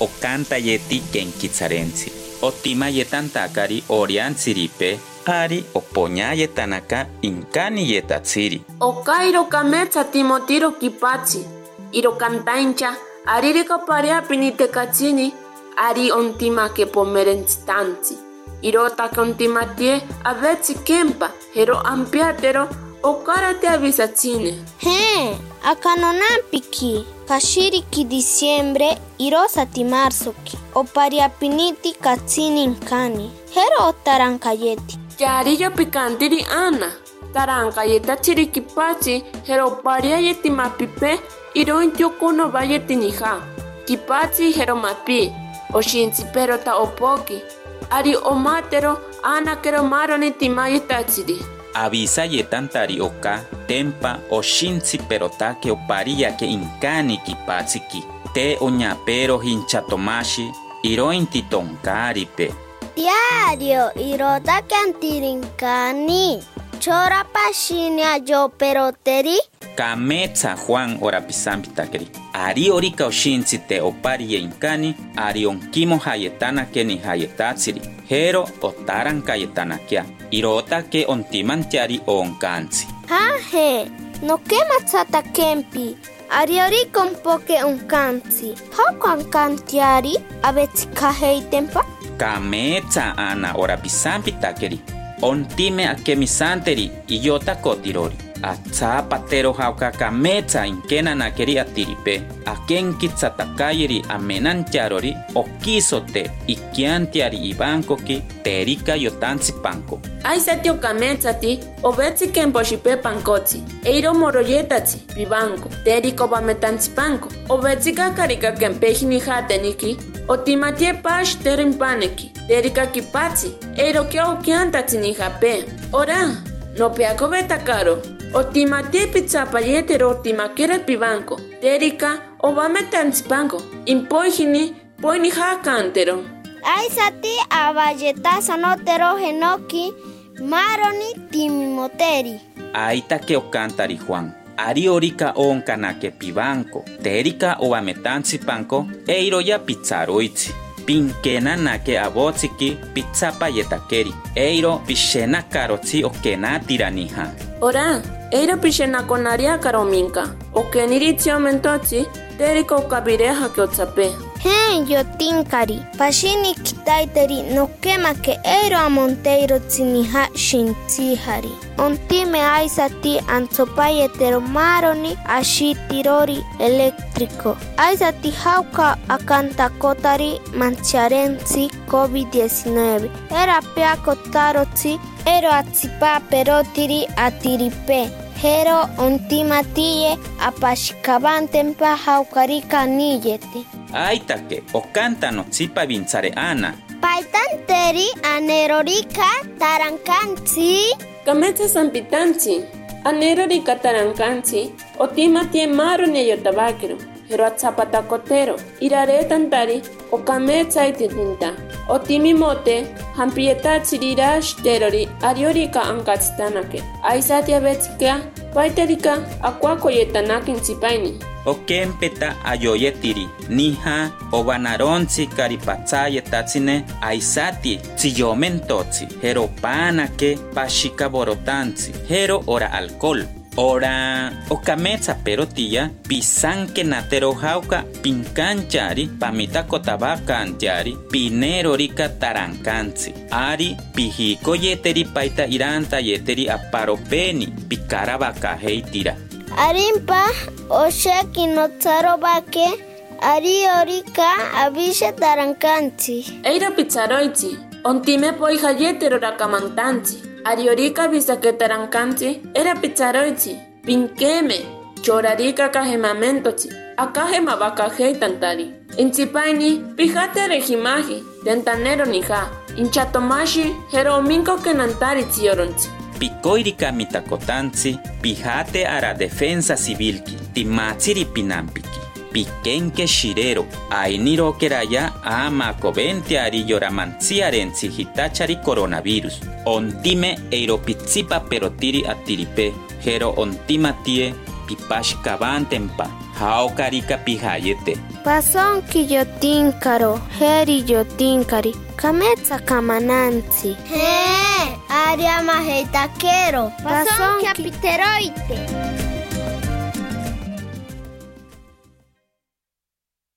okanta yeti ken kitsarensi. Otima yetantakari oriantsiripe ari opoña yetanaka inkani yetatsiri. Okairo kametsa timotiro kipatsi. Iro kantaincha aririka parea pinitekatsini ari ontima ke pomerentsitansi. Irota que ontimatie avetsi kempa, hero ampiatero okarate avisatsine. He, akanonampiki. Kashiriki diciembre irosa ti marzoki. Opariapiniti katsini inkani. Hero otarankayeti. Yarillo picantiri ana. Taranka yeta chirikipachi, hero paria yeti mapipe, iro intiokuno vayeti nija. Kipachi hero mapi, oshinsi pero ta opoki. Ari omatero ana kero maroni timayetachiri. Avisa yetantari oka tempa oshinsi perotake oparia ke inkani kipatsiki. Te oñapero hinchatomashi irointi tonkaripe. Diario irota cantirinkani. Chora pashinia Kametsa Juan orapisampitakeri. Ari orika oshinsi te opari inkani ari onkimo hayetana keni hayetatsiri. Hero otaran kayetanakia. Irota ke ontimantiari onkansi. Haje, no kematsata kempi. Ariori kompoke unkansi. Hoko ankantiari abetsikaheitempa. Kametsa ana orapisampitakeri. Ontime akemisanteri iyota kotirori. Atsapatero hauka kametsa inkena nakeri atiripe. Aken kitsatakayeri amenantiarori okisote ikiantiari ibankoki terika yotantsipanko. Aisati okametsati, obetsi kemposhipe pankotsi. Eiro moroyetatsi, vivanko. Teriko bametantsipanko. Obetsi kakarika kempejini jateniki. Otimatie pash terimpaneki. Terika kipatsi. Eiro kio kiantatsi ni jape. Ora, no peako betakaro. Otimatie pizzapayetero otimakera pibanko. Terika obametantsipanko. Impoijini, poini jakantero. Aisati abayeta sanotero henoki. Maroni timimoteri. Aita ke okantari Juan. Ari orika onkanake pibanko. Terika obametantsipanko eiroya Pinkenana awotziki pitzapayetakeri. Eiro pixenakarotzi okenatiraniha. Ora, eiro pixenakonariakaro minka. Okeniritzio mentotzi, teriko ukabireja keotzape. 変よティンカリパシニキタイテリノケマケエロアモンテイロツニハシンツハリオンティメアイサティアンソパイエテロマロニアシティロリエレクトリコアイサティハウカアカンタコタリマンチャレンツィ COVID-19 エラピアコタロツィエロアツィパペロティリアティリペ hero ontimatie apashkabantempa haukarika niyete aitake okanta no tsipa vintzare ana. Paitanteri anerorika tarankantzi. Kametsa sampitantzi, anerorika tarankantzi, otima tie maru ne yotabakiru, pero atzapata kotero, irare tantari okametsa itinta. Otimi mote, hampieta tzirira shiterori ariorika ankatzitanake. Aizatia betzikea, paitarika akuako yetanakin tzipaini. Okempeta ayoyetiri. Nija obanaronsi karipatsaye tatsine aisati tsiyomentotsi. Hero panake pashika borotansi. Hero ora alcohol. Ora okametsa perotilla pisanke natero jauka pinkanchari pamita kotabaka antiari pinero rika tarankansi ari pijiko yeteri paita iranta yeteri aparopeni pikara baka heitira Arimpa osheki notsaro bake. Ari orika abisha tarankansi. Eira pizzaroitsi. Ontime poija yetero rakamantansi. Ariorika bisaketarankansi. Era pizzaroitsi. Pinkeme. Chorarika kajemamentosi. Akajema bakajei Inchipaini, pijate rejimaji. Tentanero nija. Inchatomashi, jerominko kenantari tsioronsi. Picoirica mitacotanzi, pijate ara defensa civilki, timatsiri pinampiki, piquenque shirero, ainiro keraya ama covente ari yoramantsiarensi hitachari coronavirus, ontime eiropitsipa perotiri atiripe, jero ontima tie, pipashkabantempa, Haukarika pijayete. Pasonki yotinkaro, heri yotinkari, kametsa Maria Marreta Quero, passou que apiteroite.